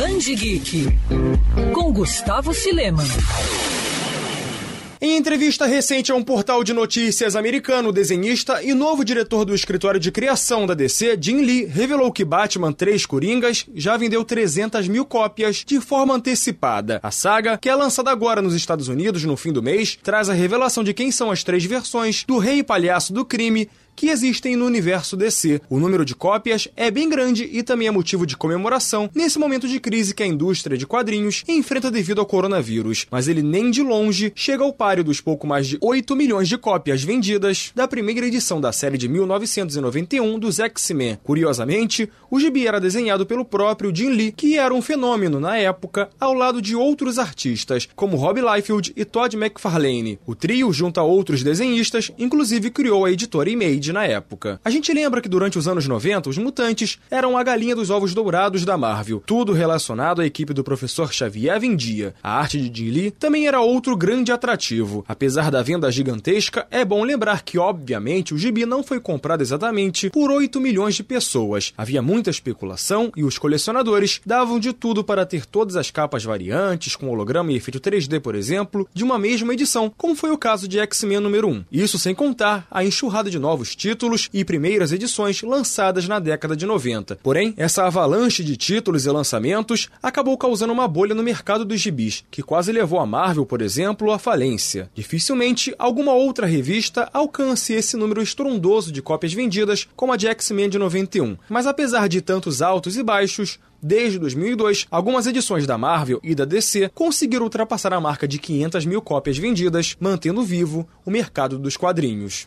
Band Geek com Gustavo Filema. Em entrevista recente a um portal de notícias americano, o desenhista e novo diretor do escritório de criação da DC, Jim Lee, revelou que Batman 3 Coringas já vendeu 300 mil cópias de forma antecipada. A saga, que é lançada agora nos Estados Unidos no fim do mês, traz a revelação de quem são as três versões do Rei Palhaço do Crime que existem no universo DC. O número de cópias é bem grande e também é motivo de comemoração nesse momento de crise que a indústria de quadrinhos enfrenta devido ao coronavírus. Mas ele nem de longe chega ao páreo dos pouco mais de 8 milhões de cópias vendidas da primeira edição da série de 1991 dos X-Men. Curiosamente, o gibi era desenhado pelo próprio Jim Lee, que era um fenômeno na época, ao lado de outros artistas, como Rob Liefeld e Todd McFarlane. O trio, junto a outros desenhistas, inclusive criou a editora Image na época. A gente lembra que durante os anos 90, os mutantes eram a galinha dos ovos dourados da Marvel, tudo relacionado à equipe do professor Xavier vendia. A arte de Jim Lee também era outro grande atrativo. Apesar da venda gigantesca, é bom lembrar que, obviamente, o gibi não foi comprado exatamente por 8 milhões de pessoas. Havia muita especulação e os colecionadores davam de tudo para ter todas as capas variantes, com holograma e efeito 3D, por exemplo, de uma mesma edição, como foi o caso de X-Men número 1. Isso sem contar a enxurrada de novos títulos e primeiras edições lançadas na década de 90. Porém, essa avalanche de títulos e lançamentos acabou causando uma bolha no mercado dos gibis, que quase levou a Marvel, por exemplo, à falência. Dificilmente alguma outra revista alcance esse número estrondoso de cópias vendidas como a de X-Men de 91. Mas apesar de tantos altos e baixos, Desde 2002, algumas edições da Marvel e da DC conseguiram ultrapassar a marca de 500 mil cópias vendidas, mantendo vivo o mercado dos quadrinhos.